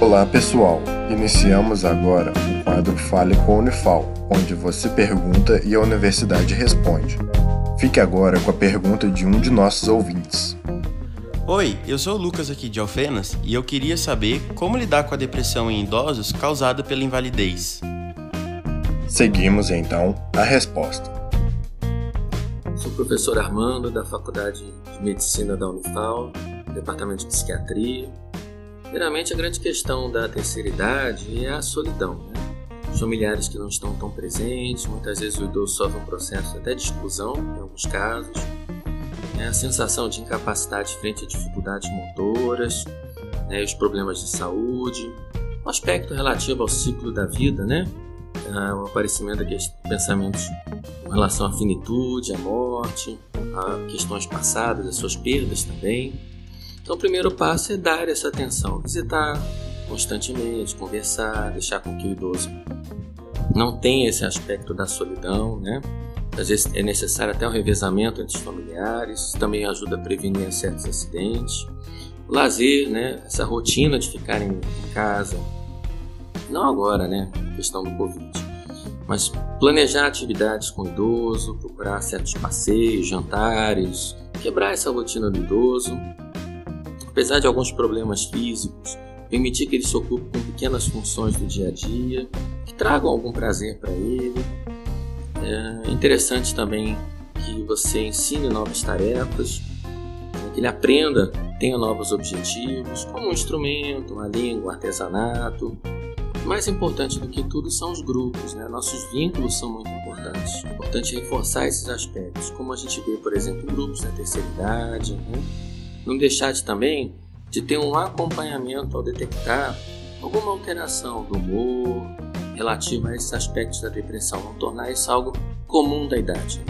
Olá pessoal, iniciamos agora o quadro Fale com a Unifal, onde você pergunta e a universidade responde. Fique agora com a pergunta de um de nossos ouvintes. Oi, eu sou o Lucas aqui de Alfenas e eu queria saber como lidar com a depressão em idosos causada pela invalidez. Seguimos então a resposta. Sou o professor Armando da Faculdade de Medicina da Unifal, Departamento de Psiquiatria Primeiramente, a grande questão da terceira idade é a solidão. Né? Os familiares que não estão tão presentes, muitas vezes o idoso sofre um processo até de exclusão, em alguns casos. É a sensação de incapacidade frente a dificuldades motoras, né? os problemas de saúde, o aspecto relativo ao ciclo da vida, né? Ah, o aparecimento de pensamentos com relação à finitude, à morte, a questões passadas, as suas perdas também. Então, o primeiro passo é dar essa atenção, visitar constantemente, conversar, deixar com que o idoso não tenha esse aspecto da solidão, né? Às vezes é necessário até um revezamento entre os familiares, também ajuda a prevenir certos acidentes. O lazer, né? Essa rotina de ficar em casa, não agora, né? questão do Covid, mas planejar atividades com o idoso, procurar certos passeios, jantares, quebrar essa rotina do idoso apesar de alguns problemas físicos, permitir que ele se ocupe com pequenas funções do dia a dia, que tragam algum prazer para ele. É interessante também que você ensine novas tarefas, né, que ele aprenda, tenha novos objetivos, como um instrumento, uma língua, um artesanato. Mais importante do que tudo são os grupos, né? nossos vínculos são muito importantes. É importante reforçar esses aspectos, como a gente vê, por exemplo, em grupos da terceira idade. Né? Não deixar de também de ter um acompanhamento ao detectar alguma alteração do humor relativa a esses aspectos da depressão, não tornar isso algo comum da idade.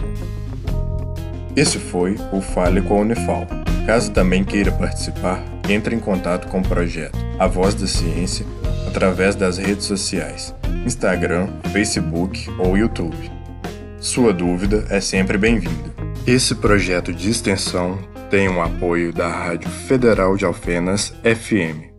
Esse foi o Fale com a Unifal. Caso também queira participar, entre em contato com o projeto A Voz da Ciência através das redes sociais, Instagram, Facebook ou YouTube. Sua dúvida é sempre bem-vinda. Esse projeto de extensão tem o apoio da Rádio Federal de Alfenas FM.